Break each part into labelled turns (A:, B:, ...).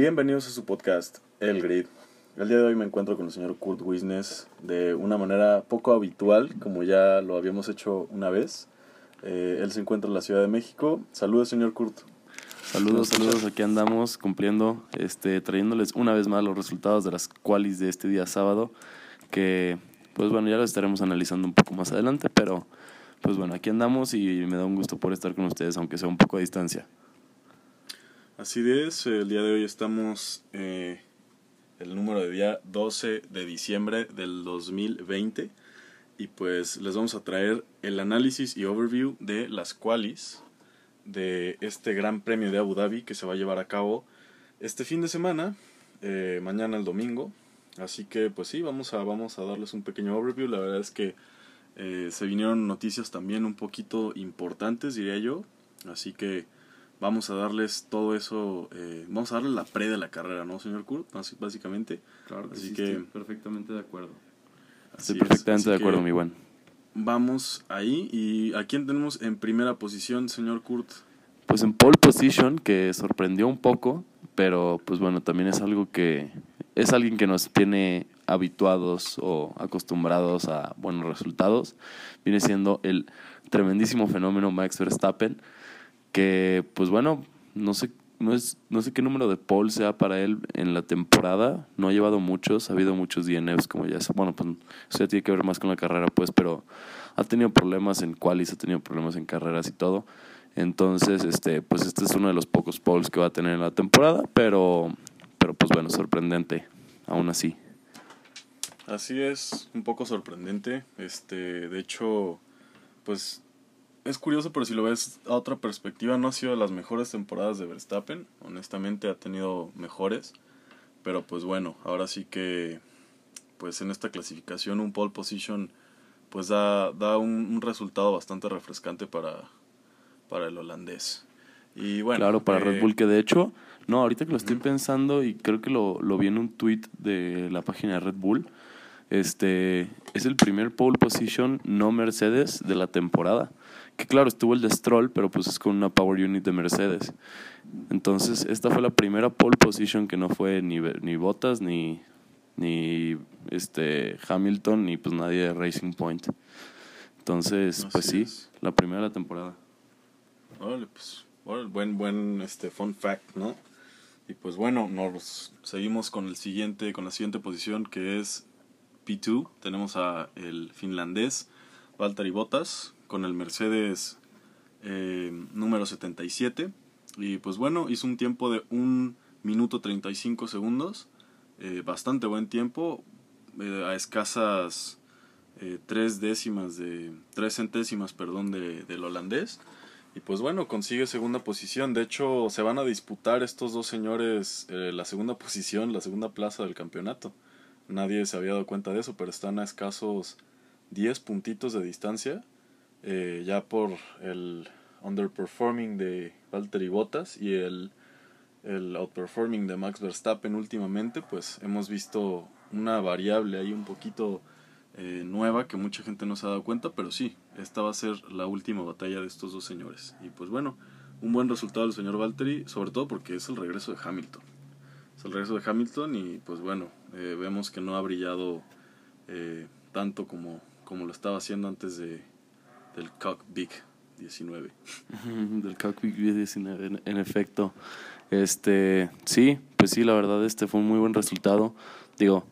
A: Bienvenidos a su podcast, El Grid. El día de hoy me encuentro con el señor Kurt Wisnes de una manera poco habitual, como ya lo habíamos hecho una vez. Eh, él se encuentra en la Ciudad de México. Saludos, señor Kurt.
B: Saludos, saludos. Aquí andamos cumpliendo, este, trayéndoles una vez más los resultados de las qualis de este día sábado, que pues bueno, ya los estaremos analizando un poco más adelante, pero pues bueno, aquí andamos y me da un gusto por estar con ustedes, aunque sea un poco a distancia.
A: Así es, el día de hoy estamos eh, el número de día 12 de diciembre del 2020 y pues les vamos a traer el análisis y overview de las qualis de este Gran Premio de Abu Dhabi que se va a llevar a cabo este fin de semana, eh, mañana el domingo. Así que pues sí, vamos a, vamos a darles un pequeño overview. La verdad es que eh, se vinieron noticias también un poquito importantes, diría yo. Así que vamos a darles todo eso, eh, vamos a darles la pre de la carrera, ¿no, señor Kurt? Básicamente.
C: Claro Así que
B: perfectamente de acuerdo. Estoy perfectamente de acuerdo, mi buen.
A: Vamos ahí. ¿Y a quién tenemos en primera posición, señor Kurt?
B: Pues en pole position, que sorprendió un poco, pero pues bueno, también es algo que es alguien que nos tiene habituados o acostumbrados a buenos resultados. Viene siendo el tremendísimo fenómeno Max Verstappen, que pues bueno, no sé no, es, no sé qué número de pole sea para él en la temporada. No ha llevado muchos, ha habido muchos DNFs, como ya. Bueno, pues eso ya tiene que ver más con la carrera, pues, pero ha tenido problemas en qualis, ha tenido problemas en carreras y todo. Entonces, este, pues este es uno de los pocos poles que va a tener en la temporada, pero, pero pues bueno, sorprendente, aún así.
A: Así es, un poco sorprendente. Este, de hecho, pues es curioso, pero si lo ves a otra perspectiva, no ha sido de las mejores temporadas de Verstappen. Honestamente ha tenido mejores. Pero pues bueno, ahora sí que pues en esta clasificación un pole position pues da, da un, resultado bastante refrescante para, para el holandés. Y bueno,
B: claro, para Red eh, Bull, que de hecho, no, ahorita que lo estoy pensando y creo que lo, lo vi en un tweet de la página de Red Bull, este es el primer pole position no Mercedes de la temporada. Que claro, estuvo el de Stroll, pero pues es con una power unit de Mercedes. Entonces, esta fue la primera pole position que no fue ni, ni Bottas, ni, ni este Hamilton, ni pues nadie de Racing Point. Entonces, pues sí, la primera de la temporada.
A: Órale, pues, buen, buen este, fun fact, ¿no? Y pues bueno, nos seguimos con el siguiente, con la siguiente posición que es P2. Tenemos a el finlandés Valtteri Bottas con el Mercedes eh, número 77. Y pues bueno, hizo un tiempo de 1 minuto 35 segundos. Eh, bastante buen tiempo. Eh, a escasas tres décimas de. tres centésimas, perdón, de, del holandés. Y pues bueno, consigue segunda posición. De hecho, se van a disputar estos dos señores la segunda posición, la segunda plaza del campeonato. Nadie se había dado cuenta de eso, pero están a escasos 10 puntitos de distancia. Eh, ya por el underperforming de Valtteri Bottas y el, el outperforming de Max Verstappen últimamente, pues hemos visto una variable ahí un poquito eh, nueva que mucha gente no se ha dado cuenta, pero sí, esta va a ser la última batalla de estos dos señores. Y pues bueno, un buen resultado del señor Valtteri, sobre todo porque es el regreso de Hamilton. Es el regreso de Hamilton y pues bueno, eh, vemos que no ha brillado tanto como, como lo estaba haciendo antes de, del Cockpit 19.
B: del Cockpit 19, en, efecto. Este, sí, pues sí, la verdad, este fue un muy buen resultado. Digo,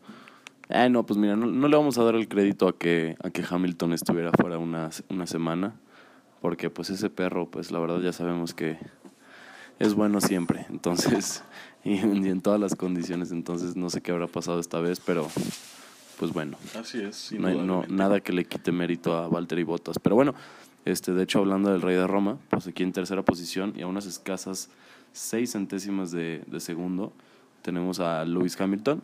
B: eh, no, pues mira, no, le vamos a dar el crédito a que, a que Hamilton estuviera fuera una, una semana, porque pues ese perro, pues la verdad ya sabemos que es bueno siempre, entonces, y, y en todas las condiciones, entonces no sé qué habrá pasado esta vez, pero pues bueno.
A: Así es.
B: No, no, nada que le quite mérito a Valtteri Bottas. Pero bueno, este, de hecho, hablando del Rey de Roma, pues aquí en tercera posición y a unas escasas seis centésimas de, segundo, tenemos a Lewis Hamilton,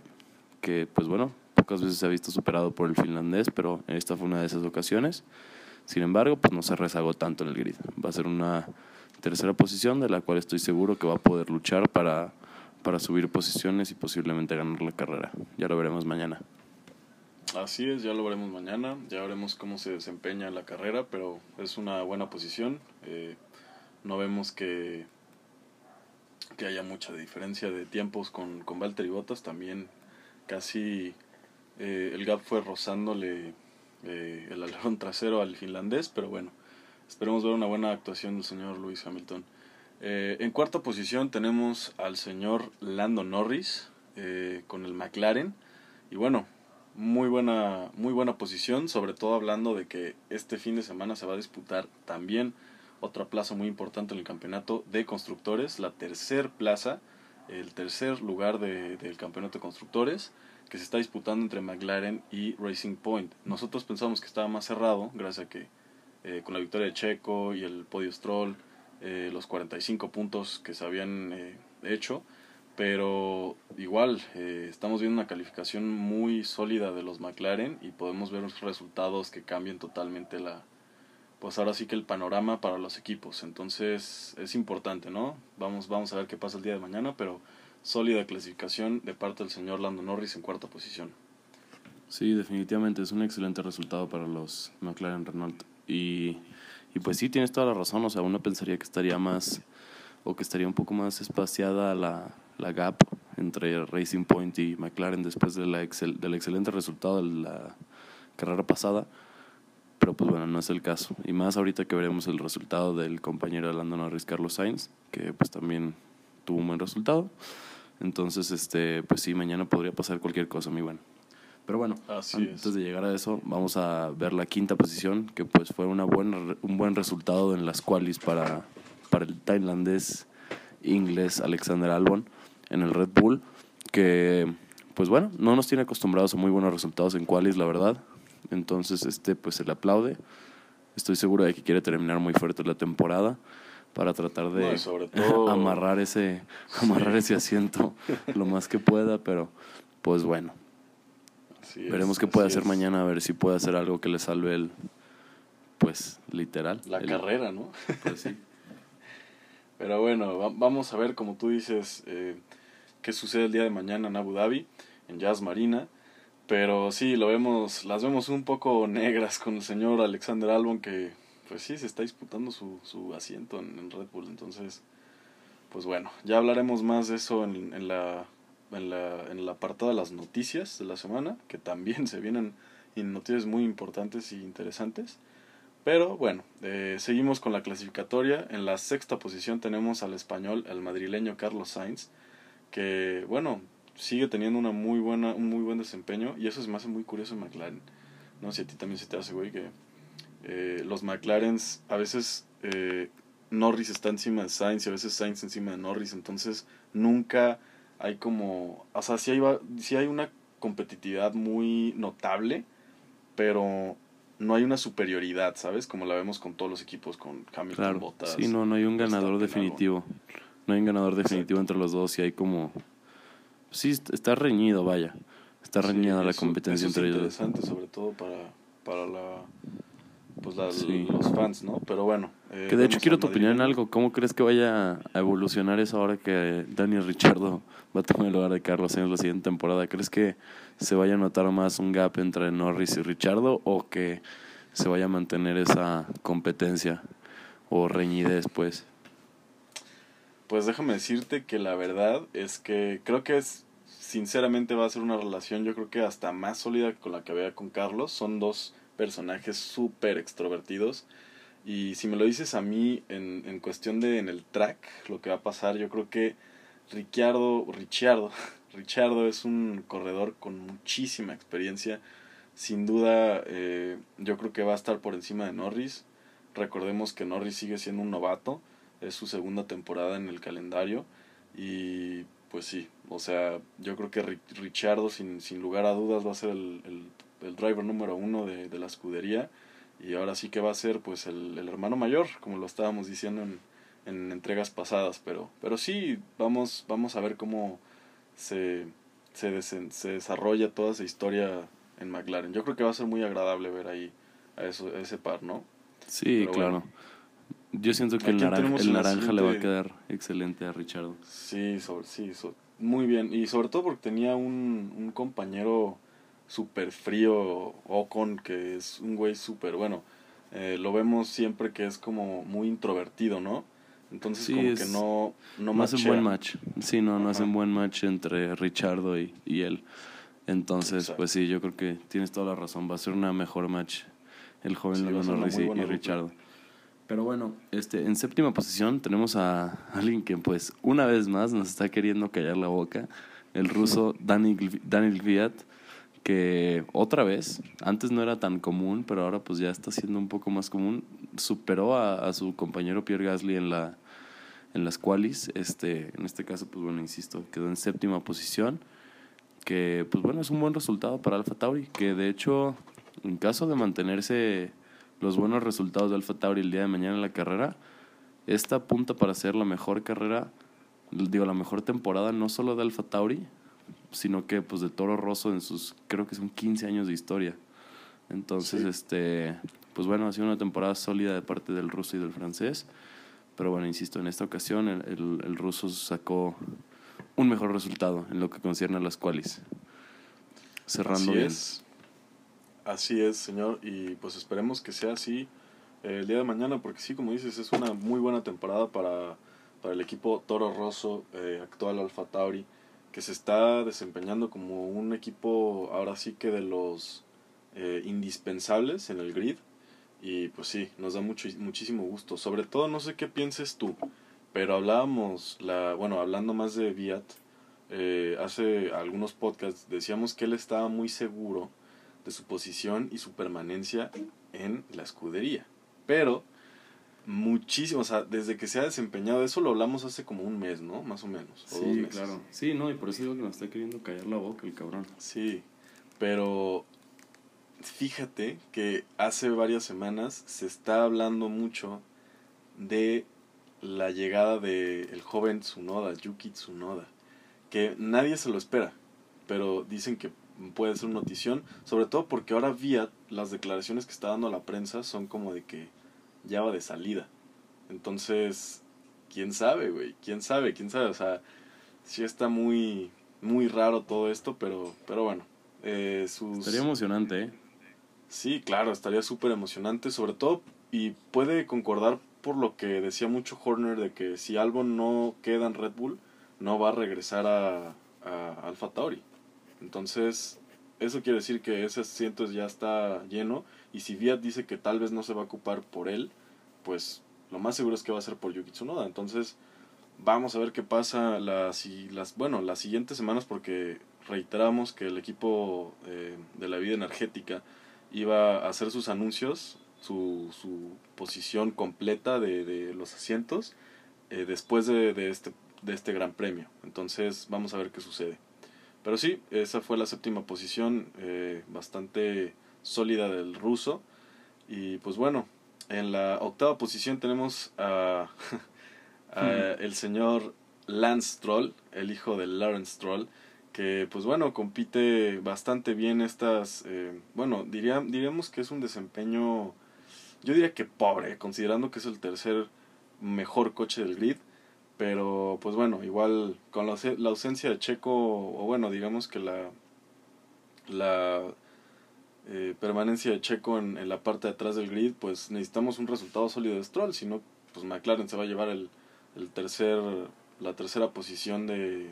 B: que pues bueno, pocas veces se ha visto superado por el finlandés, pero esta fue una de esas ocasiones. Sin embargo, pues no se rezagó tanto en el grid. Va a ser una tercera posición de la cual estoy seguro que va a poder luchar para, para subir posiciones y posiblemente ganar la carrera. Ya lo veremos mañana.
A: Así es, ya lo veremos mañana, ya veremos cómo se desempeña la carrera, pero es una buena posición. Eh, no vemos que, que haya mucha diferencia de tiempos con, con Valtteri Bottas. También casi eh, el gap fue rozándole eh, el alerón trasero al finlandés, pero bueno, esperemos ver una buena actuación del señor Lewis Hamilton. Eh, en cuarta posición tenemos al señor Lando Norris con el McLaren. Y bueno, muy buena, muy buena posición, sobre todo hablando de que este fin de semana se va a disputar también otra plaza muy importante en el campeonato de constructores, la tercer plaza, el tercer lugar de, del campeonato de constructores que se está disputando entre McLaren y Racing Point. Nosotros pensamos que estaba más cerrado, gracias a que eh, con la victoria de Checo y el podio Stroll, eh, los 45 puntos que se habían eh, hecho, pero igual estamos viendo una calificación muy sólida de los McLaren y podemos ver resultados que cambien totalmente la, pues ahora sí que el panorama para los equipos. Entonces es importante, ¿no? Vamos, vamos a ver qué pasa el día de mañana, pero sólida clasificación de parte del señor Lando Norris en cuarta posición.
B: Sí, definitivamente es un excelente resultado para los McLaren Renault. Y, y pues sí, tienes toda la razón. O sea, uno pensaría que estaría más, o que estaría un poco más espaciada la, la gap entre Racing Point y McLaren después de la excel, del excelente resultado de la carrera pasada. Pero pues bueno, no es el caso. Y más ahorita que veremos el resultado del compañero de Lando Norris, Carlos Sainz, que pues también tuvo un buen resultado. Entonces, este, pues sí, mañana podría pasar cualquier cosa, mi bueno. Pero bueno, antes de llegar a eso, vamos a ver la quinta posición, que pues fue una buena, un buen resultado en las qualis para, para el tailandés inglés Alexander Albon en el Red Bull, que pues bueno, no nos tiene acostumbrados a muy buenos resultados en qualis, la verdad. Entonces, este pues se le aplaude. Estoy seguro de que quiere terminar muy fuerte la temporada para tratar de amarrar ese amarrar ese asiento lo más que pueda, pero pues bueno. Veremos qué puede hacer mañana, a ver si puede hacer algo que le salve el pues literal.
A: La carrera, ¿no? Pues sí. Pero bueno, vamos a ver, como tú dices, eh, qué sucede el día de mañana en Abu Dhabi, en Jazz Marina. Pero sí, lo vemos, las vemos un poco negras con el señor Alexander Albon que pues sí, se está disputando su, su asiento en, Red Bull. Entonces, pues bueno, ya hablaremos más de eso en, en, la, en, la, en el apartado de las noticias de la semana, que también se vienen noticias muy importantes y interesantes. Pero bueno, eh, seguimos con la clasificatoria. En la sexta posición tenemos al español, el madrileño Carlos Sainz, que bueno, sigue teniendo una muy buena, un muy buen desempeño y eso se me hace muy curioso en McLaren. No sé si a ti también se te hace, güey, que eh, los McLarens, a veces eh, Norris está encima de Sainz y a veces Sainz encima de Norris, entonces nunca hay como, o sea, sí hay, sí hay una competitividad muy notable, pero no hay una superioridad, ¿sabes? Como la vemos con todos los equipos, con Hamilton,
B: claro. Bottas. Sí, no, no hay un ganador definitivo. No hay un ganador definitivo entre los dos y hay como... Sí, está reñido, vaya. Está reñida la competencia entre ellos.
A: Es interesante, sobre todo para, para la pues los fans, ¿no? Pero bueno.
B: Eh, que de hecho quiero tu opinión en algo. ¿Cómo crees que vaya a evolucionar eso ahora que Daniel Richardo va a tomar el lugar de Carlos en la siguiente temporada? ¿Crees que se vaya a notar más un gap entre Norris y Richardo o que se vaya a mantener esa competencia o reñidez, pues?
A: Pues déjame decirte que la verdad es que creo que es sinceramente va a ser una relación yo creo que hasta más sólida con la que había con Carlos. Son dos personajes súper extrovertidos. Y si me lo dices a mí en, en cuestión de en el track, lo que va a pasar, yo creo que Ricciardo, Ricciardo, Ricciardo es un corredor con muchísima experiencia. Sin duda, eh, yo creo que va a estar por encima de Norris. Recordemos que Norris sigue siendo un novato, es su segunda temporada en el calendario. Y pues sí, o sea, yo creo que Ricciardo, sin, sin lugar a dudas, va a ser el, el el driver número uno de, de, la escudería y ahora sí que va a ser pues el, el hermano mayor como lo estábamos diciendo en, en, entregas pasadas pero pero sí vamos vamos a ver cómo se se, se desarrolla toda esa historia en McLaren. Yo creo que va a ser muy agradable ver ahí a eso a ese par no
B: sí claro yo siento que el, naranja, el naranja le va a quedar excelente a Richard
A: sí sobre, sí muy bien y sobre todo porque tenía un, un compañero súper frío Ocon, que es un güey súper, bueno, eh, lo vemos siempre que es como muy introvertido, ¿no? Entonces
B: Sí,
A: como
B: es-
A: que no, no
B: No hacen buen match. Sí, no, no
A: Ajá.
B: hacen buen match entre Richardo y, y él. Entonces,
A: Exacto.
B: pues sí, yo creo que tienes toda la razón. Va a ser una mejor match el joven
A: Sí,
B: Lando Norris y, y. Richardo. Pero bueno, este, en séptima posición tenemos a alguien que pues una vez más nos está queriendo callar la boca, el ruso Daniel, Daniel Kvyat, que otra vez, antes no era tan común, pero ahora pues ya está siendo un poco más común, superó a, a su compañero Pierre Gasly en la en las qualis, este, en este caso pues bueno, insisto, quedó en séptima posición, que pues bueno, es un buen resultado para Alfa Tauri, que de hecho en caso de mantenerse los buenos resultados de Alfa Tauri el día de mañana en la carrera, esta apunta para ser la mejor carrera, digo, la mejor temporada no solo de Alfa Tauri, sino que pues de Toro Rosso en sus, creo que son 15 años de historia. Entonces,
A: Sí.
B: este, pues bueno, ha sido una temporada sólida de parte del ruso y del francés. Pero bueno, insisto, en esta ocasión el, el, el ruso sacó un mejor resultado en lo que concierne a las qualis. Cerrando
A: Así
B: bien.
A: es. Así es, señor. Y pues esperemos que sea así eh, el día de mañana, porque sí, como dices, es una muy buena temporada para, para el equipo Toro Rosso, eh, actual Alfa Tauri, que se está desempeñando como un equipo ahora sí que de los eh, indispensables en el grid. Y pues sí, nos da mucho, muchísimo gusto. Sobre todo, no sé qué pienses tú, pero hablábamos, la, bueno, hablando más de Viat, eh, hace algunos podcasts decíamos que él estaba muy seguro de su posición y su permanencia en la escudería. Pero muchísimo, o sea, desde que se ha desempeñado, eso lo hablamos hace como un mes, ¿no? Más o menos. o dos
B: Sí,
A: meses.
B: claro. Sí, no, y por eso digo que nos está queriendo callar la boca el cabrón.
A: Sí, pero fíjate que hace varias semanas se está hablando mucho de la llegada del el joven Tsunoda, Yuki Tsunoda, que nadie se lo espera, pero dicen que puede ser una notición, sobre todo porque ahora Viat, las declaraciones que está dando a la prensa son como de que ya va de salida. Entonces, quién sabe, güey, quién sabe, quién sabe, o sea, sí está muy muy raro todo esto, pero pero bueno, eh, sus
B: Estaría emocionante, ¿eh?
A: Sí, claro, estaría súper emocionante, sobre todo, y puede concordar por lo que decía mucho Horner de que si Albon no queda en Red Bull, no va a regresar a, a Alfa Tauri. Entonces, eso quiere decir que ese asiento ya está lleno, y si Viat dice que tal vez no se va a ocupar por él, pues lo más seguro es que va a ser por Yuki Tsunoda. Entonces, vamos a ver qué pasa las, bueno, las siguientes semanas, porque reiteramos que el equipo eh, de la vida energética iba a hacer sus anuncios, su, su posición completa de, de los asientos eh, después de, de, este, de este gran premio. Entonces vamos a ver qué sucede. Pero sí, esa fue la séptima posición, eh, bastante sólida del ruso. Y pues bueno, en la octava posición tenemos a, a el señor Lance Stroll, el hijo de Lawrence Stroll, que pues bueno, compite bastante bien estas, eh, bueno, diría, diríamos que es un desempeño, yo diría que pobre, considerando que es el tercer mejor coche del grid, pero pues bueno, igual con la, la ausencia de Checo, o bueno, digamos que la, la eh, permanencia de Checo en, en la parte de atrás del grid, pues necesitamos un resultado sólido de Stroll, si no, pues McLaren se va a llevar el, el tercer, la tercera posición de,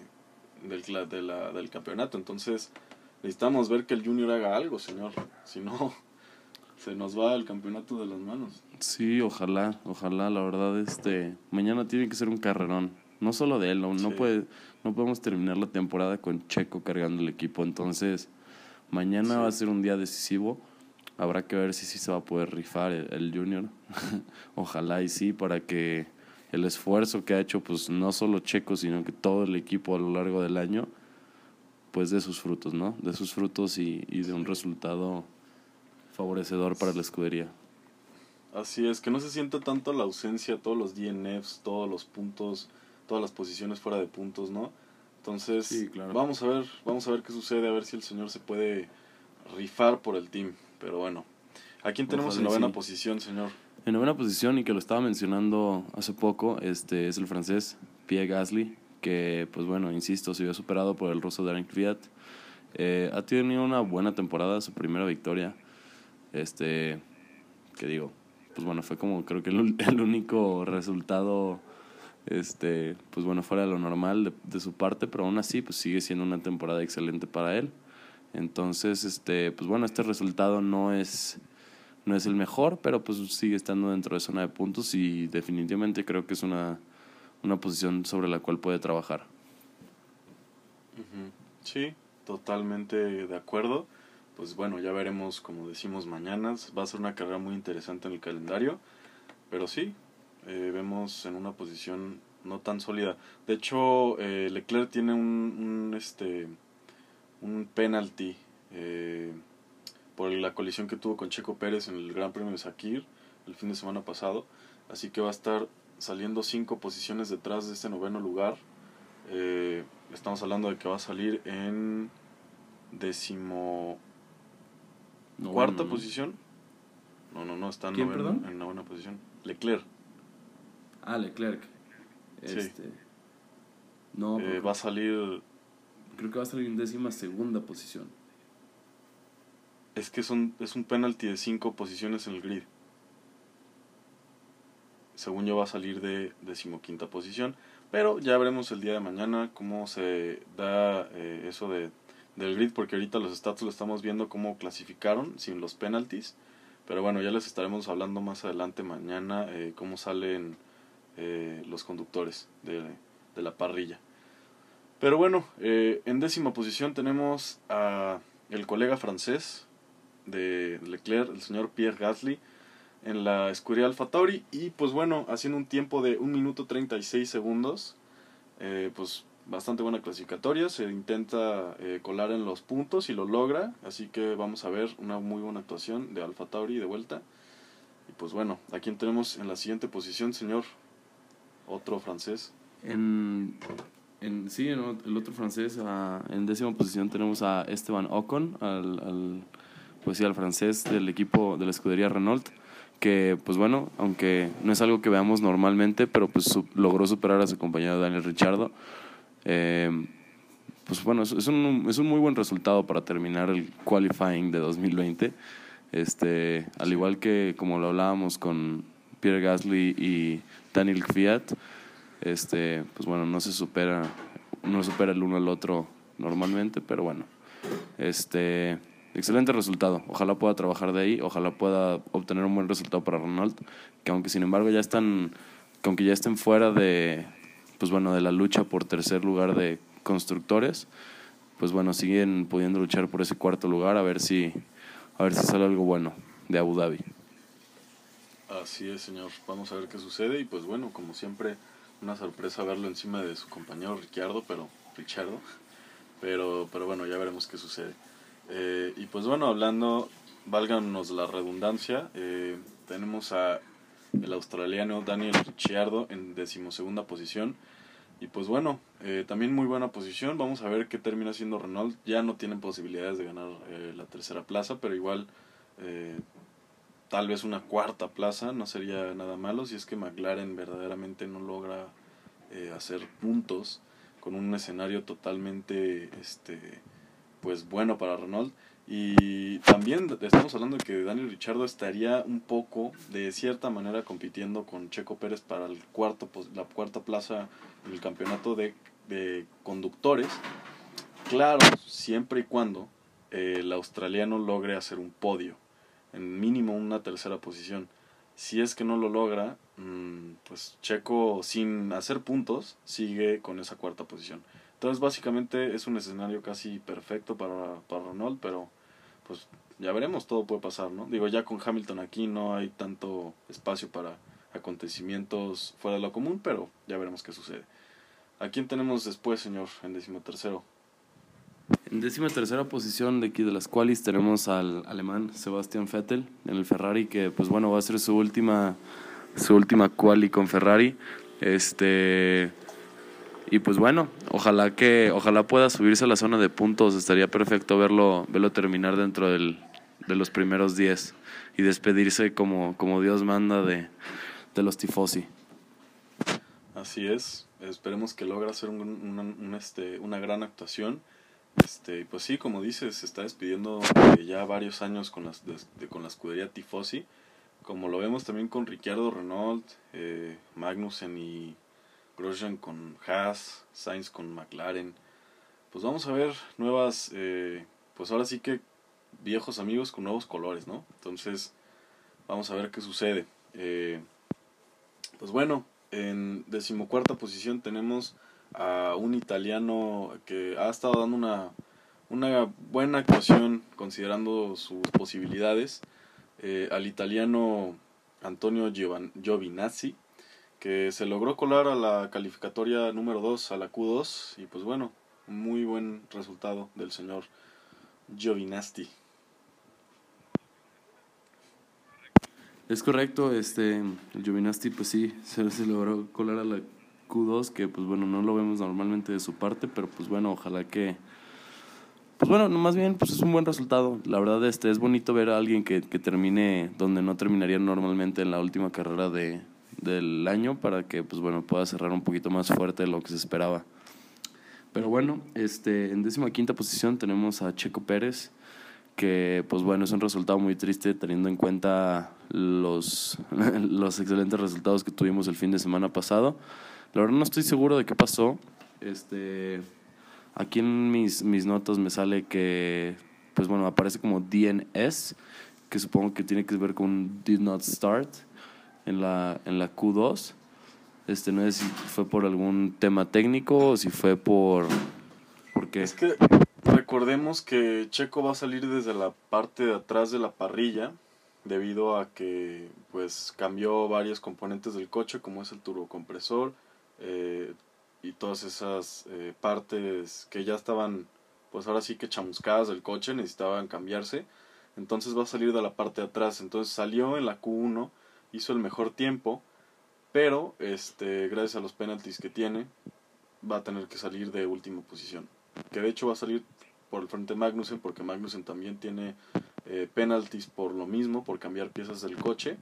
A: del, de la, del campeonato. Entonces, necesitamos ver que el Junior haga algo, señor. Si no, se nos va el campeonato de las manos.
B: Sí, ojalá, ojalá, la verdad, este, mañana tiene que ser un carrerón, no solo de él, no, no puede, no podemos terminar la temporada con Checo cargando el equipo, entonces mañana
A: Sí.
B: va a ser un día decisivo, habrá que ver si sí se va a poder rifar el, el Junior, ojalá y sí, para que el esfuerzo que ha hecho, pues no solo Checo, sino que todo el equipo a lo largo del año, pues de sus frutos, ¿no? De sus frutos y, y de un resultado favorecedor para la escudería.
A: Así es, que no se sienta tanto la ausencia, todos los DNFs, todos los puntos, todas las posiciones fuera de puntos, ¿no? Entonces,
B: Sí, claro.
A: vamos a ver, vamos a ver qué sucede, a ver si el señor se puede rifar por el team. Pero bueno, ¿a quién tenemos en
B: Ojalá
A: novena
B: sí.
A: posición, señor?
B: En novena posición, y que lo estaba mencionando hace poco, este es el francés Pierre Gasly, que, pues bueno, insisto, se vio superado por el ruso Darren Kvyat. Eh, ha tenido una buena temporada, su primera victoria. Este, que digo, pues bueno, fue como creo que el, el único resultado este, pues bueno, fuera de lo normal de, de, su parte, pero aún así, pues sigue siendo una temporada excelente para él. Entonces, este, pues bueno, este resultado no es, no es el mejor, pero pues sigue estando dentro de zona de puntos y definitivamente creo que es una, una posición sobre la cual puede trabajar.
A: Sí, totalmente de acuerdo. Pues bueno, ya veremos, como decimos, mañana. Va a ser una carrera muy interesante en el calendario. Pero sí, eh, vemos en una posición no tan sólida. De hecho, eh, Leclerc tiene un, un, este, un penalty eh, por la colisión que tuvo con Checo Pérez en el Gran Premio de Sakir el fin de semana pasado. Así que va a estar saliendo cinco posiciones detrás de este noveno lugar. Eh, estamos hablando de que va a salir en décimo cuarta posición. No, no, no, está en, novena, en novena posición. Leclerc.
B: Ah, Leclerc. Este.
A: No, eh, va a salir.
B: Creo que va a salir en décima segunda posición.
A: Es que son, es un penalti de cinco posiciones en el grid. Según yo va a salir de decimoquinta posición. Pero ya veremos el día de mañana cómo se da eh, eso de, del grid, porque ahorita los stats lo estamos viendo cómo clasificaron sin los penalties. Pero bueno, ya les estaremos hablando más adelante mañana eh, cómo salen eh, los conductores de, de, la parrilla. Pero bueno, en décima posición tenemos a el colega francés de Leclerc, el señor Pierre Gasly en la escudería Alfa Tauri y pues bueno, haciendo un tiempo de 1 minuto 36 segundos, eh, pues bastante buena clasificatoria, se intenta eh, colar en los puntos y lo logra, así que vamos a ver una muy buena actuación de Alfa Tauri de vuelta. Y pues bueno, ¿a quién tenemos en la siguiente posición, señor? Otro francés.
B: En, en, sí, en el otro francés, en décima posición tenemos a Esteban Ocon, al, al, pues sí, al francés del equipo de la escudería Renault que pues bueno, aunque no es algo que veamos normalmente, pero pues logró superar a su compañero Daniel Richardo. Eh, pues bueno, es, un, es un muy buen resultado para terminar el qualifying de 2020. Este, al igual que como lo hablábamos con Pierre Gasly y Daniel Fiat, este, pues bueno, no se supera, no supera el uno al otro normalmente, pero bueno, este, excelente resultado. Ojalá pueda trabajar de ahí, ojalá pueda obtener un buen resultado para Ronald, que aunque sin embargo ya están, que aunque ya estén fuera de, pues bueno, de la lucha por tercer lugar de constructores, pues bueno, siguen pudiendo luchar por ese cuarto lugar a ver si, a ver si sale algo bueno de Abu Dhabi.
A: Así es, señor. Vamos a ver qué sucede y pues bueno, como siempre, una sorpresa verlo encima de su compañero Ricciardo, pero Richardo, pero, pero bueno, ya veremos qué sucede. Eh, y pues bueno, hablando, válganos la redundancia, eh, tenemos a el australiano Daniel Ricciardo en decimosegunda posición. Y pues bueno, eh, también muy buena posición. Vamos a ver qué termina haciendo Renault. Ya no tienen posibilidades de ganar la tercera plaza, pero igual tal vez una cuarta plaza no sería nada malo si es que McLaren verdaderamente no logra hacer puntos con un escenario totalmente este pues bueno para Renault. Y también estamos hablando de que Daniel Richardo estaría un poco, de cierta manera, compitiendo con Checo Pérez para el cuarto, la cuarta plaza en el campeonato de, conductores. Claro, siempre y cuando eh, el australiano logre hacer un podio, en mínimo una tercera posición. Si es que no lo logra, mm, pues Checo sin hacer puntos sigue con esa cuarta posición. Entonces básicamente es un escenario casi perfecto para, para Ronald, pero pues ya veremos, todo puede pasar, ¿no? Digo, ya con Hamilton aquí no hay tanto espacio para acontecimientos fuera de lo común, pero ya veremos qué sucede. ¿A quién tenemos después, señor, en décimo tercero?
B: En décima tercera posición de aquí de las cuales tenemos al alemán Sebastian Vettel en el Ferrari, que pues bueno, va a ser su última, su última quali con Ferrari. Este, y pues bueno, ojalá que ojalá pueda subirse a la zona de puntos, estaría perfecto verlo verlo terminar dentro del, de los primeros 10 y despedirse como, como Dios manda de, de los tifosi.
A: Así es, esperemos que logre hacer un, este, una gran actuación. Este, pues sí, como dices, se está despidiendo ya varios años con, las, con la escudería Tifosi, como lo vemos también con Ricciardo Renault, eh, Magnussen y Grosjean con Haas, Sainz con McLaren. Pues vamos a ver nuevas, eh, pues ahora sí que viejos amigos con nuevos colores, ¿no? Entonces, vamos a ver qué sucede. Eh, pues bueno, en decimocuarta posición tenemos a un italiano que ha estado dando una, una buena actuación considerando sus posibilidades. Eh, al italiano Antonio Giovinazzi, que se logró colar a la calificatoria número 2, a la Q2, y pues bueno, muy buen resultado del señor Giovinazzi.
B: Es correcto, este, el Giovinazzi pues sí, se, se, logró colar a la Q2, que pues bueno, no lo vemos normalmente de su parte, pero pues bueno, ojalá que... Pues bueno, más bien pues es un buen resultado. La verdad este, es bonito ver a alguien que, que termine donde no terminaría normalmente en la última carrera de, del año para que pues bueno pueda cerrar un poquito más fuerte de lo que se esperaba. Pero bueno, este, en décima quinta posición tenemos a Checo Pérez, que pues bueno, es un resultado muy triste teniendo en cuenta los, los excelentes resultados que tuvimos el fin de semana pasado. La verdad no estoy seguro de qué pasó. Este, aquí en mis, mis notas me sale que, pues bueno, aparece como DNS, que supongo que tiene que ver con Did Not Start en la, en la Q2. Este, no sé si fue por algún tema técnico o si fue por... ¿Por qué?
A: Es que recordemos que Checo va a salir desde la parte de atrás de la parrilla debido a que pues cambió varios componentes del coche como es el turbocompresor eh, y todas esas eh, partes que ya estaban pues ahora sí que chamuscadas del coche necesitaban cambiarse entonces va a salir de la parte de atrás entonces salió en la Q1 hizo el mejor tiempo, pero este, gracias a los penaltis que tiene, va a tener que salir de última posición. Que de hecho va a salir por el frente Magnussen, porque Magnussen también tiene eh, penaltis por lo mismo, por cambiar piezas del coche.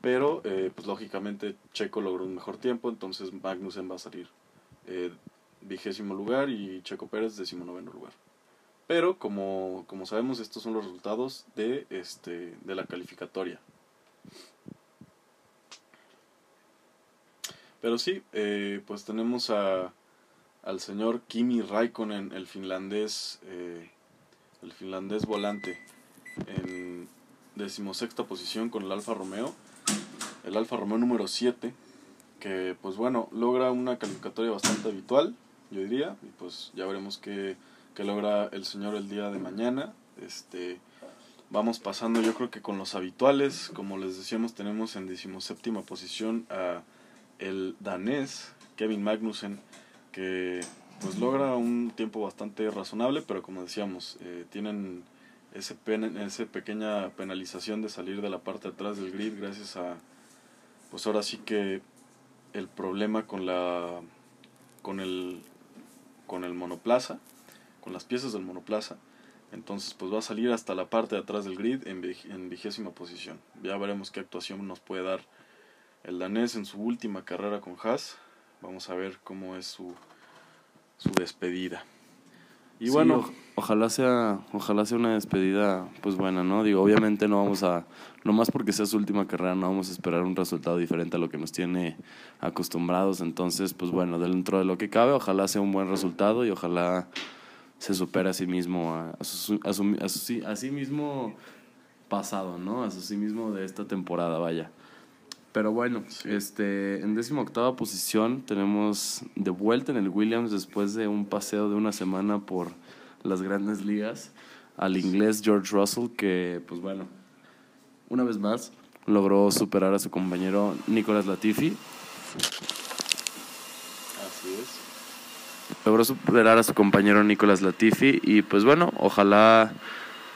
A: Pero, eh, pues lógicamente, Checo logró un mejor tiempo, entonces Magnussen va a salir eh, vigésimo lugar y Checo Pérez decimonoveno lugar. Pero, como, como sabemos, estos son los resultados de, este, de la calificatoria. Pero sí, eh, pues tenemos a, al señor Kimi Raikkonen, el finlandés, eh, el finlandés volante, en decimosexta posición con el Alfa Romeo, el Alfa Romeo número 7, que pues bueno, logra una calificatoria bastante habitual, yo diría, y pues ya veremos qué, qué logra el señor el día de mañana. Este, vamos pasando yo creo que con los habituales, como les decíamos, tenemos en decimoséptima posición a el danés Kevin Magnussen, que pues logra un tiempo bastante razonable, pero como decíamos, eh, tienen ese pen, esa pequeña penalización de salir de la parte de atrás del grid gracias a, pues ahora sí que el problema con la, con el, con el monoplaza, con las piezas del monoplaza. Entonces, pues va a salir hasta la parte de atrás del grid en, en vigésima posición. Ya veremos qué actuación nos puede dar el danés en su última carrera con Haas. Vamos a ver cómo es su, su despedida.
B: Y bueno, ojalá sea, ojalá sea una despedida pues buena, ¿no? Digo, obviamente no vamos a, no más porque sea su última carrera, no vamos a esperar un resultado diferente a lo que nos tiene acostumbrados. Entonces, pues bueno, dentro de lo que cabe, ojalá sea un buen resultado y ojalá se supere a sí mismo, a, su, a, su, a, a sí mismo pasado, ¿no? A sí mismo de esta temporada, vaya. Pero bueno, este, en décimo octava posición tenemos de vuelta en el Williams después de un paseo de una semana por las grandes ligas al inglés George Russell que pues bueno, una vez más logró superar a su compañero Nicolas Latifi.
A: Así es.
B: Logró superar a su compañero Nicolas Latifi y pues bueno, ojalá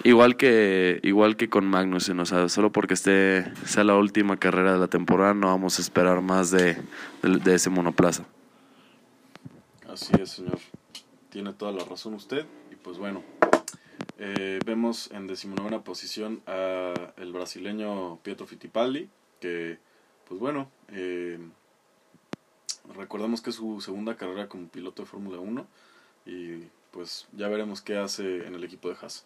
B: Igual que, igual que con Magnussen, o sea, solo porque esté, sea la última carrera de la temporada, no vamos a esperar más de, de, ese monoplaza.
A: Así es, señor. Tiene toda la razón usted. Y pues bueno, eh, vemos en decimonovena posición a el brasileño Pietro Fittipaldi, que, pues bueno, eh, recordemos que es su segunda carrera como piloto de Fórmula 1 y pues ya veremos qué hace en el equipo de Haas.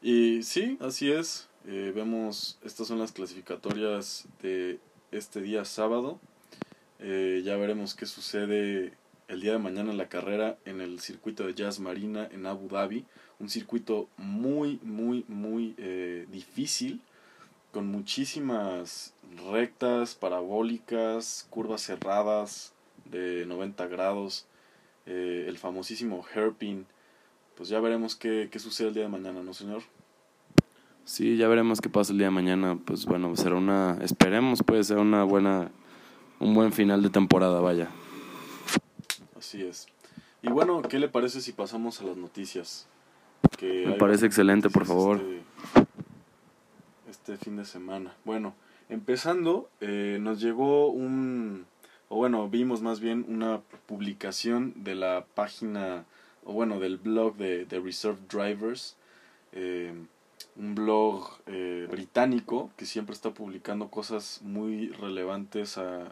A: Y sí, así es. Eh, vemos, estas son las clasificatorias de este día sábado. Eh, ya veremos qué sucede el día de mañana en la carrera en el circuito de Jazz Marina en Abu Dhabi. Un circuito muy, muy, muy eh, difícil, con muchísimas rectas, parabólicas, curvas cerradas de 90 grados, el famosísimo hairpin. Pues ya veremos qué, qué sucede el día de mañana, ¿no, señor?
B: Sí, ya veremos qué pasa el día de mañana. Pues bueno, será una, esperemos puede ser una buena, un buen final de temporada, vaya.
A: Así es. Y bueno, ¿qué le parece si pasamos a las noticias?
B: Que Me parece excelente, por favor.
A: Este, este, fin de semana. Bueno, empezando, eh, nos llegó un, o bueno, vimos más bien una publicación de la página, o bueno, del blog de, de Reserve Drivers. Eh, un blog eh, británico que siempre está publicando cosas muy relevantes a,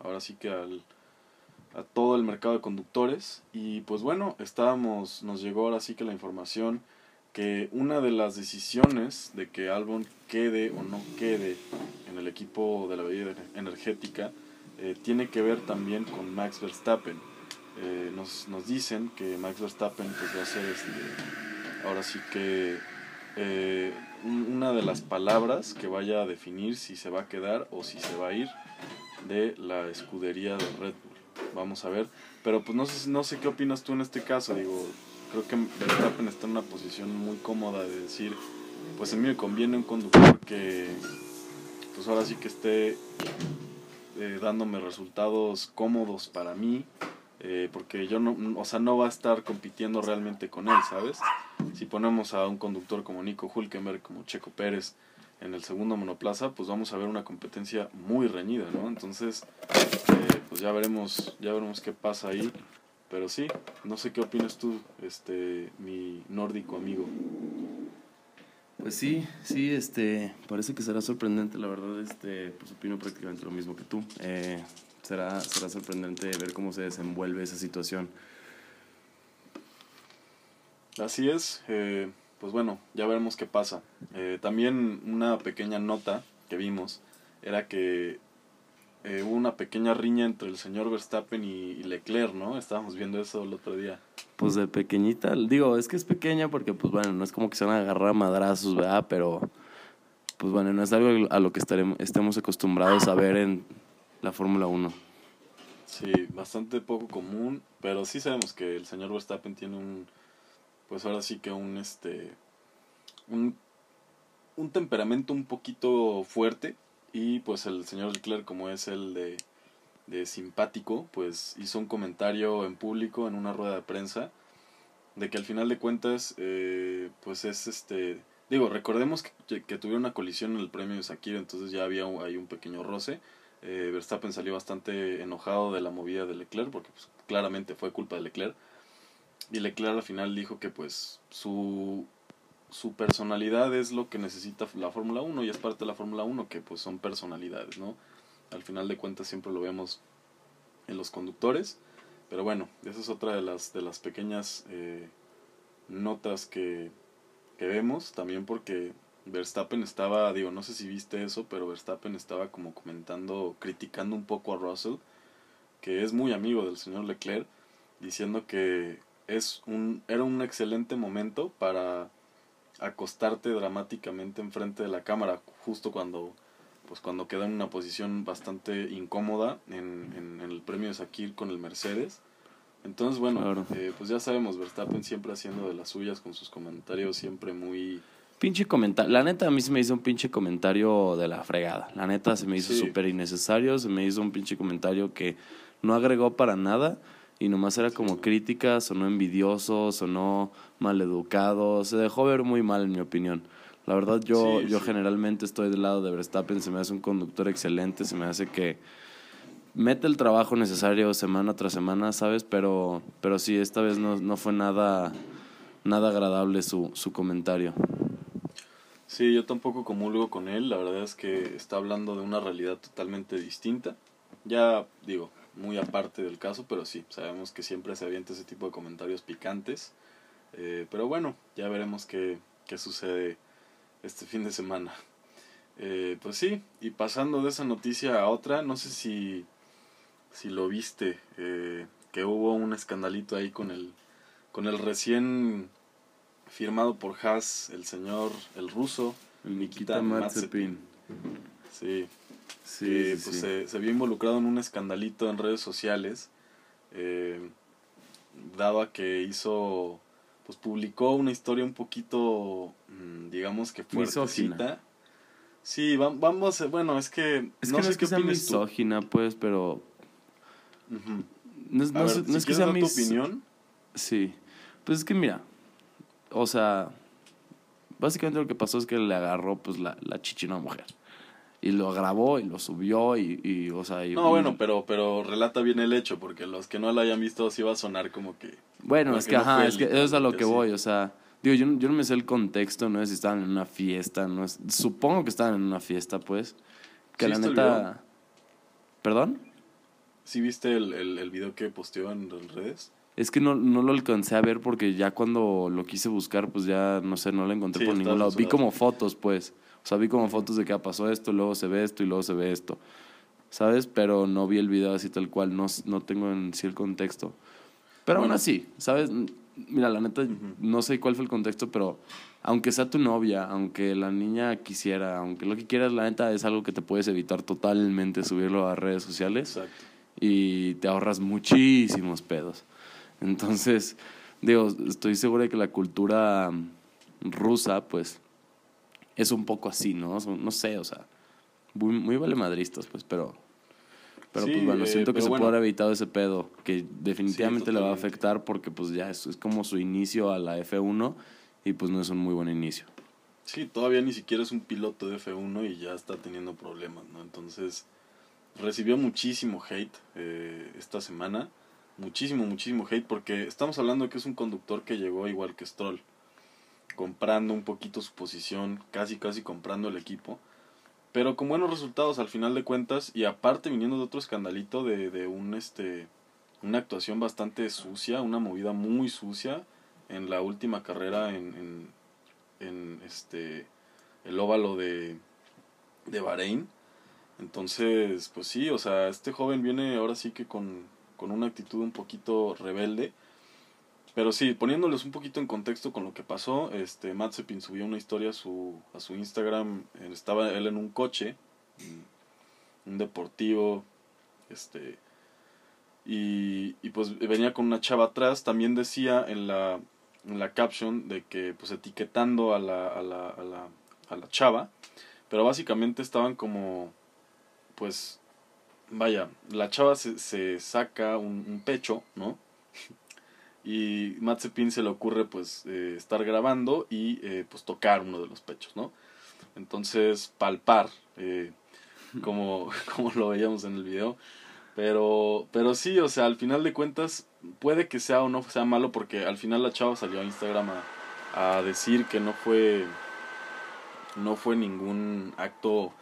A: ahora sí que al, a todo el mercado de conductores y pues bueno estábamos nos llegó ahora sí que la información que una de las decisiones de que Albon quede o no quede en el equipo de la bebida energética eh, tiene que ver también con Max Verstappen eh, nos, nos dicen que Max Verstappen pues va a ser este ahora sí que eh, una de las palabras que vaya a definir si se va a quedar o si se va a ir de la escudería de Red Bull. Vamos a ver. Pero pues no sé, no sé qué opinas tú en este caso. Digo, creo que Verstappen está en una posición muy cómoda de decir, pues a mí me conviene un conductor que, pues ahora sí que esté eh, dándome resultados cómodos para mí. Eh, porque yo no, o sea, no va a estar compitiendo realmente con él, ¿sabes? Si ponemos a un conductor como Nico Hulkenberg, como Checo Pérez en el segundo monoplaza, pues vamos a ver una competencia muy reñida, ¿no? Entonces, eh, pues ya veremos, ya veremos qué pasa ahí. Pero sí, no sé qué opinas tú, este, mi nórdico amigo.
B: Pues sí, sí, este, parece que será sorprendente, la verdad, este, pues opino prácticamente lo mismo que tú. Eh, será, será sorprendente ver cómo se desenvuelve esa situación.
A: Así es, eh, pues bueno, ya veremos qué pasa. Eh, también una pequeña nota que vimos era que eh, hubo una pequeña riña entre el señor Verstappen y, Leclerc, ¿no? Estábamos viendo eso el otro día.
B: Pues de pequeñita, digo, es que es pequeña porque, pues bueno, no es como que se van a agarrar a madrazos, ¿verdad? Pero, pues bueno, no es algo a lo que estaremos, estemos acostumbrados a ver en la Fórmula 1.
A: Sí, bastante poco común, pero sí sabemos que el señor Verstappen tiene un pues ahora sí que un este un, un temperamento un poquito fuerte y pues el señor Leclerc como es el de, de simpático pues hizo un comentario en público en una rueda de prensa de que al final de cuentas eh, pues es este digo recordemos que, que, tuvieron una colisión en el premio de Sakira entonces ya había ahí un pequeño roce eh, Verstappen salió bastante enojado de la movida de Leclerc porque pues, claramente fue culpa de Leclerc y Leclerc al final dijo que pues su, su personalidad es lo que necesita la Fórmula 1 y es parte de la Fórmula 1 que pues son personalidades, ¿no? Al final de cuentas siempre lo vemos en los conductores, pero bueno, esa es otra de las, de las pequeñas eh, notas que, que vemos, también porque Verstappen estaba, digo, no sé si viste eso, pero Verstappen estaba como comentando, criticando un poco a Russell, que es muy amigo del señor Leclerc, diciendo que es un, era un excelente momento para acostarte dramáticamente enfrente de la cámara, justo cuando, pues cuando queda en una posición bastante incómoda en, en, el premio de Sakir con el Mercedes. Entonces, bueno, eh, pues ya sabemos, Verstappen siempre haciendo de las suyas con sus comentarios siempre muy...
B: Pinche comentario. La neta, a mí se me hizo un pinche comentario de la fregada. La neta, se me hizo súper innecesario. Se me hizo un pinche comentario que no agregó para nada y nomás era como crítica, sonó envidioso, sonó maleducado, se dejó ver muy mal en mi opinión. La verdad yo, yo generalmente estoy del lado de Verstappen, se me hace un conductor excelente, se me hace que mete el trabajo necesario semana tras semana, ¿sabes? Pero, pero sí, esta vez no, no fue nada, nada agradable su, su comentario.
A: Sí, yo tampoco comulgo con él, la verdad es que está hablando de una realidad totalmente distinta. Ya digo, muy aparte del caso, pero sí, sabemos que siempre se avienta ese tipo de comentarios picantes. Eh, pero bueno, ya veremos qué, qué, sucede este fin de semana. Eh, pues sí, y pasando de esa noticia a otra, no sé si, si lo viste, eh, que hubo un escandalito ahí con el, con el recién firmado por Haas, el señor, el ruso,
B: el Nikita Mazepin.
A: Sí, sí, pues Se, se, vio involucrado en un escandalito en redes sociales, eh, dado a que hizo, pues publicó una historia un poquito, mm, digamos que fuertecita. Sí, vamos, bueno, es que...
B: Es no que sé no es que sea misógina, pues, pero... No, es que sea mi opinión. Sí. Pues es que mira, o sea, básicamente lo que pasó es que le agarró pues la, la chichi a una mujer. Y lo grabó y lo subió y, y o sea...
A: no, bueno, pero, pero relata bien el hecho, porque los que no lo hayan visto sí va a sonar como que...
B: Bueno, es que, ajá, es que eso es a lo que voy, o sea... Digo, yo, yo no me sé el contexto, no sé si estaban en una fiesta, no es, supongo que estaban en una fiesta, pues. Que la neta... ¿Perdón?
A: ¿Sí viste el, el, el video que posteó en redes?
B: Es que no, no lo alcancé a ver porque ya cuando lo quise buscar, pues ya, no sé, no lo encontré por ningún lado. Vi como fotos, pues. O sea, vi como fotos de que pasó esto, luego se ve esto y luego se ve esto. ¿Sabes? Pero no vi el video así tal cual, no, no tengo en sí el contexto. Pero aún así, ¿sabes? Mira, la neta, no sé cuál fue el contexto, pero aunque sea tu novia, aunque la niña quisiera, aunque lo que quieras, la neta es algo que te puedes evitar totalmente subirlo a redes sociales. Exacto y te ahorras muchísimos pedos. Entonces, digo, estoy seguro de que la cultura rusa, pues, es un poco así, ¿no? No sé, o sea, muy, muy vale madristas, pues, pero... Pero pues bueno, siento que se puede haber evitado ese pedo, que definitivamente le va a afectar porque pues ya es, es como su inicio a la F1 y pues no es un muy buen inicio.
A: Sí, todavía ni siquiera es un piloto de F1 y ya está teniendo problemas, ¿no? Entonces, recibió muchísimo hate eh, esta semana. Muchísimo, muchísimo hate porque estamos hablando que es un conductor que llegó igual que Stroll. Comprando un poquito su posición, casi, casi comprando el equipo. Pero con buenos resultados al final de cuentas y aparte viniendo de otro escandalito de, de un este una actuación bastante sucia, una movida muy sucia en la última carrera en, en, en este el óvalo de, de Bahrein entonces, pues sí, o sea, este joven viene ahora sí que con, con una actitud un poquito rebelde. Pero sí, poniéndoles un poquito en contexto con lo que pasó, este Matsepin subió una historia a su, a su Instagram, estaba él en un coche, un deportivo, este y, y pues venía con una chava atrás, también decía en la, en la caption de que pues etiquetando a la, a la, a la, a la chava, pero básicamente estaban como pues, vaya, la chava se, se saca un, pecho, ¿no? y Matsepin se le ocurre, pues, eh, estar grabando y, eh, pues, tocar uno de los pechos, ¿no? Entonces, palpar, eh, como, como lo veíamos en el video. Pero, pero sí, o sea, al final de cuentas, puede que sea o no sea malo, porque al final la chava salió a Instagram a, a decir que no fue, no fue ningún acto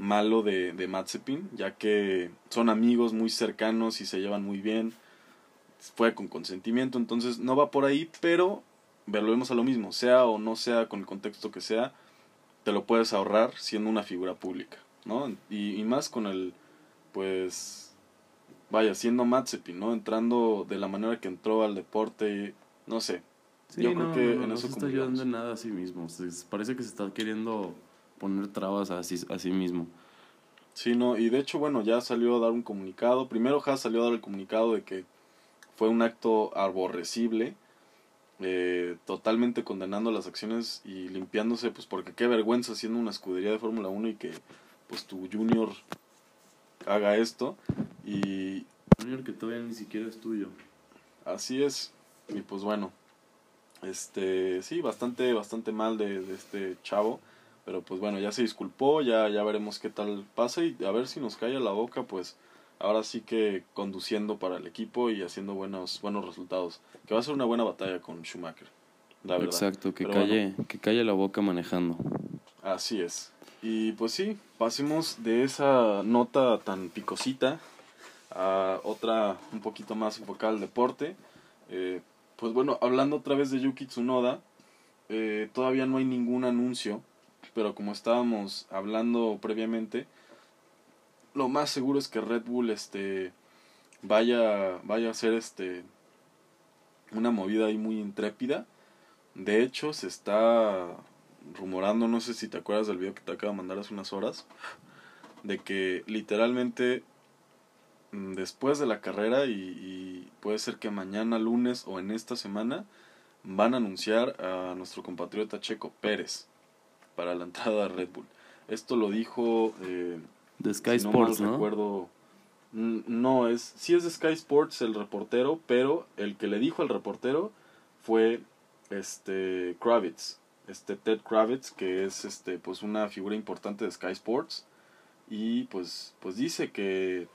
A: malo de, de Matsepin, ya que son amigos muy cercanos y se llevan muy bien. Fue con consentimiento, entonces no va por ahí, pero volvemos a lo mismo, sea o no sea con el contexto que sea, te lo puedes ahorrar siendo una figura pública, ¿no? Y, y más con el, pues, vaya, siendo Matsepin, ¿no? Entrando de la manera que entró al deporte, no sé.
B: Yo creo que en eso no se está ayudando en nada a sí mismo. parece que se está queriendo poner trabas a sí, a sí mismo.
A: Sí, no, y de hecho, bueno, ya salió a dar un comunicado. Primero Haas salió a dar el comunicado de que fue un acto aborrecible, eh, totalmente condenando las acciones y limpiándose, pues porque qué vergüenza siendo una escudería de Fórmula 1 y que pues tu junior haga esto. Y...
B: Junior que todavía ni siquiera es tuyo.
A: Así es, y pues bueno, este, sí, bastante, bastante mal de, de este chavo. Pero pues bueno, ya se disculpó, ya, ya veremos qué tal pasa y a ver si nos calla la boca, pues ahora sí que conduciendo para el equipo y haciendo buenos, buenos resultados. Que va a ser una buena batalla con Schumacher, la verdad.
B: Exacto, que, calle, que calle la boca manejando.
A: Así es. Y pues sí, pasemos de esa nota tan picosita a otra un poquito más enfocada al deporte. Eh, pues bueno, hablando otra vez de Yuki Tsunoda, eh, todavía no hay ningún anuncio pero como estábamos hablando previamente, lo más seguro es que Red Bull este vaya, vaya a ser este una movida ahí muy intrépida. De hecho, se está rumorando, no sé si te acuerdas del video que te acabo de mandar hace unas horas, de que literalmente mm, después de la carrera y, y, puede ser que mañana lunes o en esta semana van a anunciar a nuestro compatriota Checo Pérez para la entrada a Red Bull. Esto lo dijo eh,
B: de Sky si Sports,
A: no, recuerdo. No es, sí es de Sky Sports el reportero, pero el que le dijo al reportero fue este Kravitz, este Ted Kravitz, que es este pues una figura importante de Sky Sports y pues pues dice que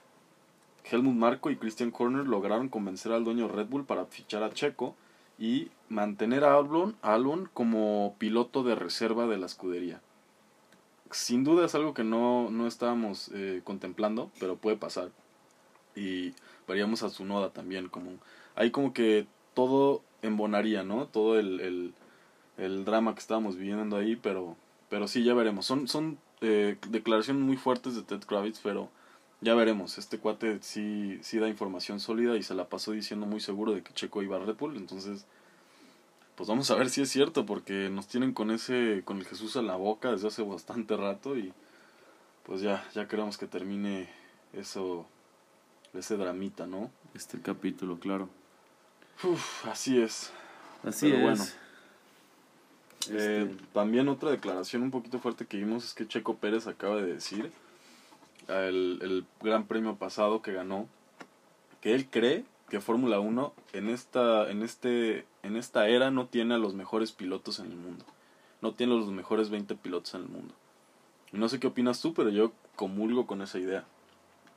A: Helmut Marko y Christian Corner lograron convencer al dueño Red Bull para fichar a Checo y mantener a Albon, como piloto de reserva de la escudería sin duda es algo que no, no estábamos eh, contemplando, pero puede pasar. Y veríamos a su noda también, como ahí como que todo embonaría, ¿no? Todo el, el, el, drama que estábamos viviendo ahí, pero, pero sí, ya veremos. Son, son eh, declaraciones muy fuertes de Ted Kravitz, pero ya veremos. Este cuate sí, sí da información sólida y se la pasó diciendo muy seguro de que Checo iba a Red Bull, entonces pues vamos a ver si es cierto, porque nos tienen con ese, con el Jesús en la boca desde hace bastante rato y pues ya, ya queremos que termine eso, ese dramita, ¿no?
B: Este capítulo, claro.
A: Uf, así es.
B: Así es. bueno.
A: Eh, este también otra declaración un poquito fuerte que vimos es que Checo Pérez acaba de decir, el, el gran premio pasado que ganó, que él cree que Fórmula 1 en esta, en, este, en esta era no tiene a los mejores pilotos en el mundo. No tiene los mejores 20 pilotos en el mundo. No sé qué opinas tú, pero yo comulgo con esa idea.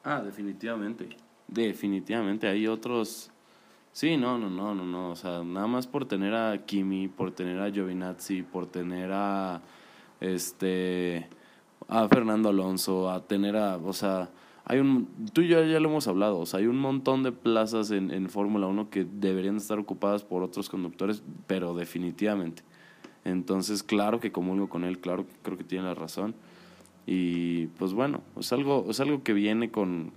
B: Ah, definitivamente. Definitivamente. Hay otros... Sí, no, no, no, no, no. O sea, nada más por tener a Kimi, por tener a Giovinazzi, por tener a... Este... A Fernando Alonso, a tener a... O sea hay un, tú y yo ya lo hemos hablado, o sea, hay un montón de plazas en, en Fórmula 1 que deberían estar ocupadas por otros conductores, pero definitivamente. Entonces, claro que comulgo con él, claro que creo que tiene la razón. Y pues bueno, es algo, es algo que viene con,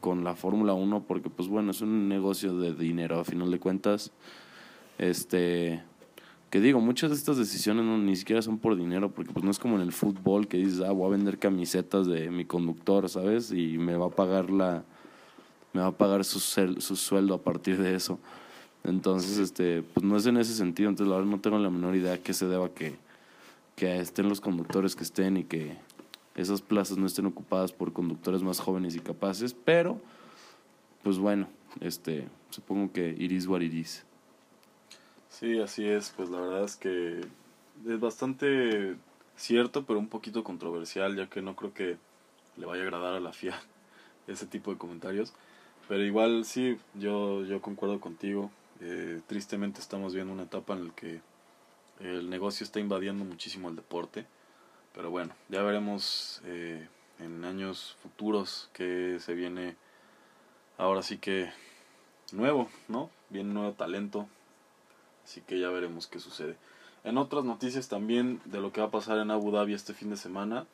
B: con la Fórmula 1 porque pues bueno, es un negocio de dinero a final de cuentas. Este, que digo, muchas de estas decisiones ni siquiera son por dinero, porque pues no es como en el fútbol que dices, ah, voy a vender camisetas de mi conductor, ¿sabes? Y me va a pagar la me va a pagar su, su sueldo a partir de eso. Entonces, este, pues no es en ese sentido, entonces la verdad no tengo la menor idea que se deba que, que estén los conductores que estén y que esas plazas no estén ocupadas por conductores más jóvenes y capaces, pero pues bueno, este, supongo que iris what iris.
A: Sí, así es. Pues la verdad es que es bastante cierto, pero un poquito controversial, ya que no creo que le vaya a agradar a la FIA ese tipo de comentarios. Pero igual sí, yo, yo concuerdo contigo. Eh, tristemente estamos viendo una etapa en la que el negocio está invadiendo muchísimo el deporte. Pero bueno, ya veremos eh, en años futuros que se viene ahora sí que nuevo, ¿no? Viene nuevo talento, Así que ya veremos qué sucede. En otras noticias también de lo que va a pasar en Abu Dhabi este fin de semana,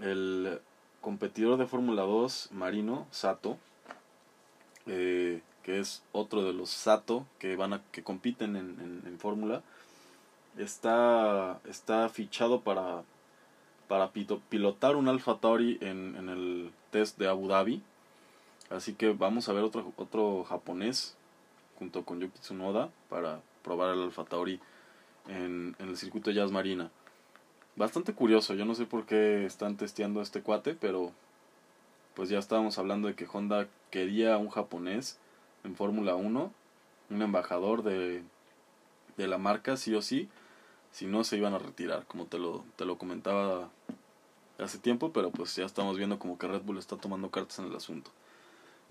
A: el competidor de Fórmula 2 marino, Sato, eh, que es otro de los Sato que van a que compiten en, en, Fórmula, está, está fichado para, para pilotar un Alfa Tauri en, en el test de Abu Dhabi. Así que vamos a ver otro, otro japonés junto con Yuki Tsunoda para probar el Alfa Tauri en, el circuito Jazz Marina. Bastante curioso, yo no sé por qué están testeando este cuate, pero pues ya estábamos hablando de que Honda quería un japonés en Fórmula 1, un embajador de, de la marca, sí o sí, si no se iban a retirar, como te lo, te lo comentaba hace tiempo, pero pues ya estamos viendo como que Red Bull está tomando cartas en el asunto.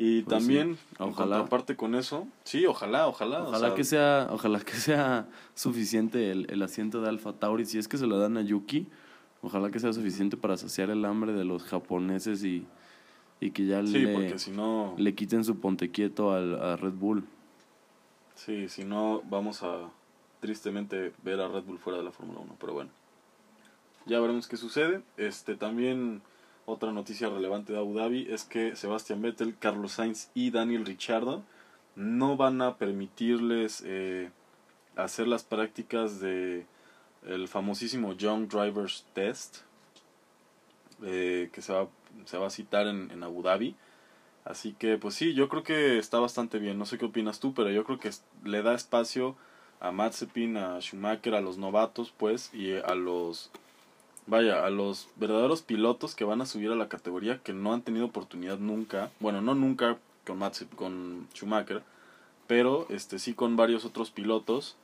A: Y pues también, ojalá. aparte con eso, sí, ojalá, ojalá.
B: Ojalá que sea, ojalá que sea suficiente el, el asiento de Alfa Tauri. Si es que se lo dan a Yuki, ojalá que sea suficiente para saciar el hambre de los japoneses y, y que ya le,
A: si no...
B: le quiten su ponte quieto al, a Red Bull.
A: Sí, si no, vamos a tristemente ver a Red Bull fuera de la Fórmula 1, pero bueno. Ya veremos qué sucede. Este también otra noticia relevante de Abu Dhabi es que Sebastián Vettel, Carlos Sainz y Daniel Ricciardo no van a permitirles eh, hacer las prácticas de el famosísimo Young Drivers Test eh, que se va, se va a citar en, en Abu Dhabi. Así que pues sí, yo creo que está bastante bien. No sé qué opinas tú, pero yo creo que le da espacio a Mazepin, a Schumacher, a los novatos, pues, y a los vaya, a los verdaderos pilotos que van a subir a la categoría que no han tenido oportunidad nunca, bueno, no nunca con Mazepin, con Schumacher, pero este sí con varios otros pilotos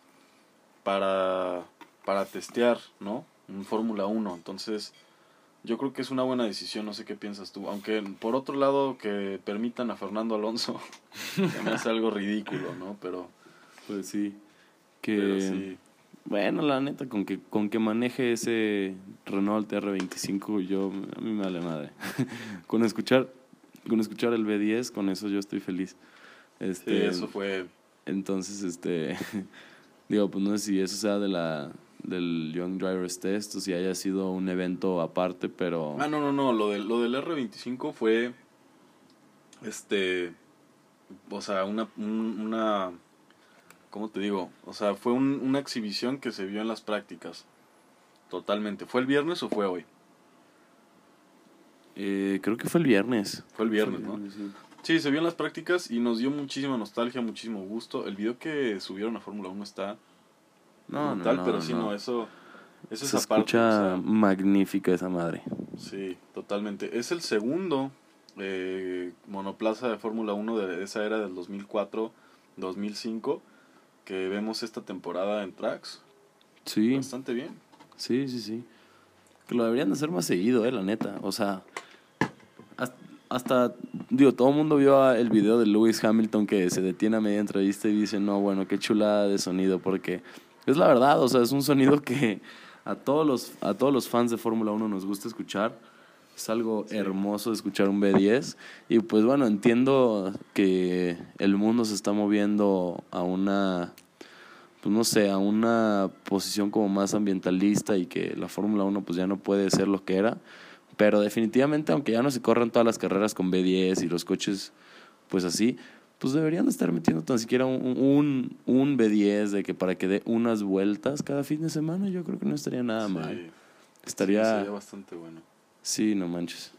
A: para para testear, ¿no? En Fórmula 1, entonces yo creo que es una buena decisión, no sé qué piensas tú. Aunque por otro lado que permitan a Fernando Alonso, me hace algo ridículo, ¿no? Pero
B: pues sí. Que bueno, la neta con que con que maneje ese Renault TR25 yo a mí me vale madre. con escuchar con escuchar el B10, con eso yo estoy feliz.
A: Este, sí, eso fue
B: entonces este digo, pues no sé si eso sea de la del Young Drivers Test o si haya sido un evento aparte, pero...
A: Ah, no, no, no, lo, de, lo del R25 fue, este, o sea, una, una, ¿cómo te digo? O sea, fue un, una exhibición que se vio en las prácticas, totalmente. ¿Fue el viernes o fue hoy?
B: Eh, creo que fue el viernes.
A: Fue el viernes, ¿no? Sí. se vio en las prácticas y nos dio muchísima nostalgia, muchísimo gusto. El video que subieron a Fórmula 1 está no, no, tal, pero sí, no, eso, eso
B: Se escucha magnífica esa madre.
A: Sí, totalmente. Es el segundo eh, monoplaza de Fórmula 1 de esa era del 2004-2005 que vemos esta temporada en tracks. Sí. Bastante bien.
B: Sí, sí, sí. Que lo deberían de hacer más seguido, eh, la neta. O sea, hasta, digo, todo el mundo vio el video de Lewis Hamilton que se detiene a media entrevista y dice, no, bueno, qué chulada de sonido, porque es la verdad, o sea, es un sonido que a todos los, a todos los fans de Fórmula 1 nos gusta escuchar. Es algo hermoso escuchar un B10. Y pues bueno, entiendo que el mundo se está moviendo a una, pues no sé, a una posición como más ambientalista y que la Fórmula 1 pues ya no puede ser lo que era. Pero definitivamente, aunque ya no se corran todas las carreras con B10 y los coches pues así, pues deberían de estar metiendo tan siquiera un, un, B10 de que para que dé unas vueltas cada fin de semana, yo creo que no estaría nada mal. Estaría...
A: sería bastante bueno.
B: Sí, no manches.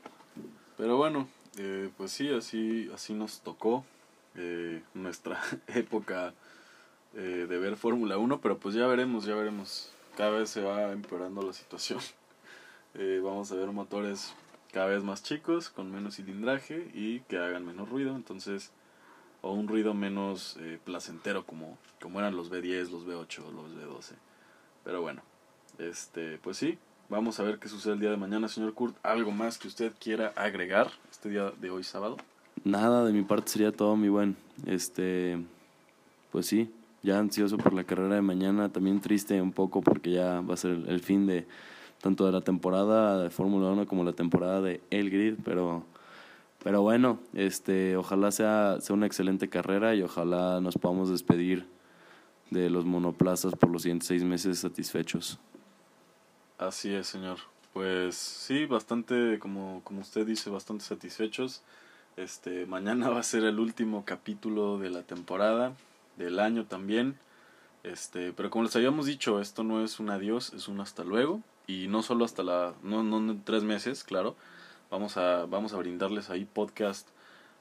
A: Pero bueno, eh, pues sí, así, así nos tocó eh, nuestra época eh, de ver Fórmula 1, pero pues ya veremos, ya veremos. Cada vez se va empeorando la situación. vamos a ver motores cada vez más chicos, con menos cilindraje y que hagan menos ruido, entonces o un ruido menos eh, placentero como, como eran los B10, los B8, los B12. Pero bueno, este, pues sí, vamos a ver qué sucede el día de mañana, señor Kurt. ¿Algo más que usted quiera agregar este día de hoy sábado?
B: Nada, de mi parte sería todo, mi buen. Este, pues sí, ya ansioso por la carrera de mañana, también triste un poco porque ya va a ser el fin de tanto de la temporada de Fórmula 1 como la temporada de El Grid, pero pero bueno, este, ojalá sea, sea una excelente carrera y ojalá nos podamos despedir de los monoplazas por los siguientes seis meses satisfechos.
A: Así es, señor. Pues sí, bastante, como, como usted dice, bastante satisfechos. Este, mañana va a ser el último capítulo de la temporada, del año también. Este, pero como les habíamos dicho, esto no es un adiós, es un hasta luego. Y no solo hasta la, no, no tres meses, claro, Vamos a, vamos a brindarles ahí podcast.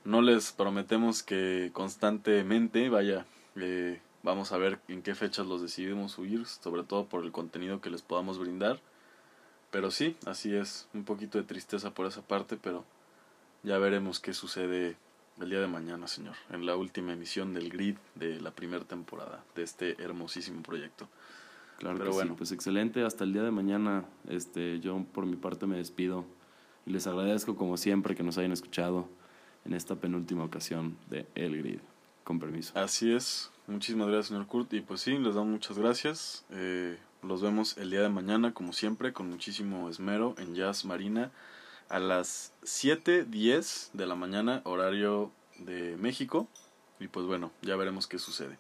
A: No les prometemos que constantemente, vaya, eh, vamos a ver en qué fechas los decidimos subir, sobre todo por el contenido que les podamos brindar. Pero sí, así es, un poquito de tristeza por esa parte, pero ya veremos qué sucede el día de mañana, señor, en la última emisión del Grid de la primera temporada de este hermosísimo proyecto.
B: Claro pero bueno. pues excelente, hasta el día de mañana. Este, yo por mi parte me despido y les agradezco como siempre que nos hayan escuchado en esta penúltima ocasión de El Grid. Con permiso.
A: Así es. Muchísimas gracias, señor Kurt. Y pues sí, les damos muchas gracias. Eh, los vemos el día de mañana, como siempre, con muchísimo esmero en Jazz Marina a las 7.10 de la mañana, horario de México. Y pues bueno, ya veremos qué sucede.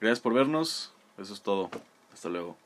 A: Gracias por vernos. Eso es todo. Hasta luego.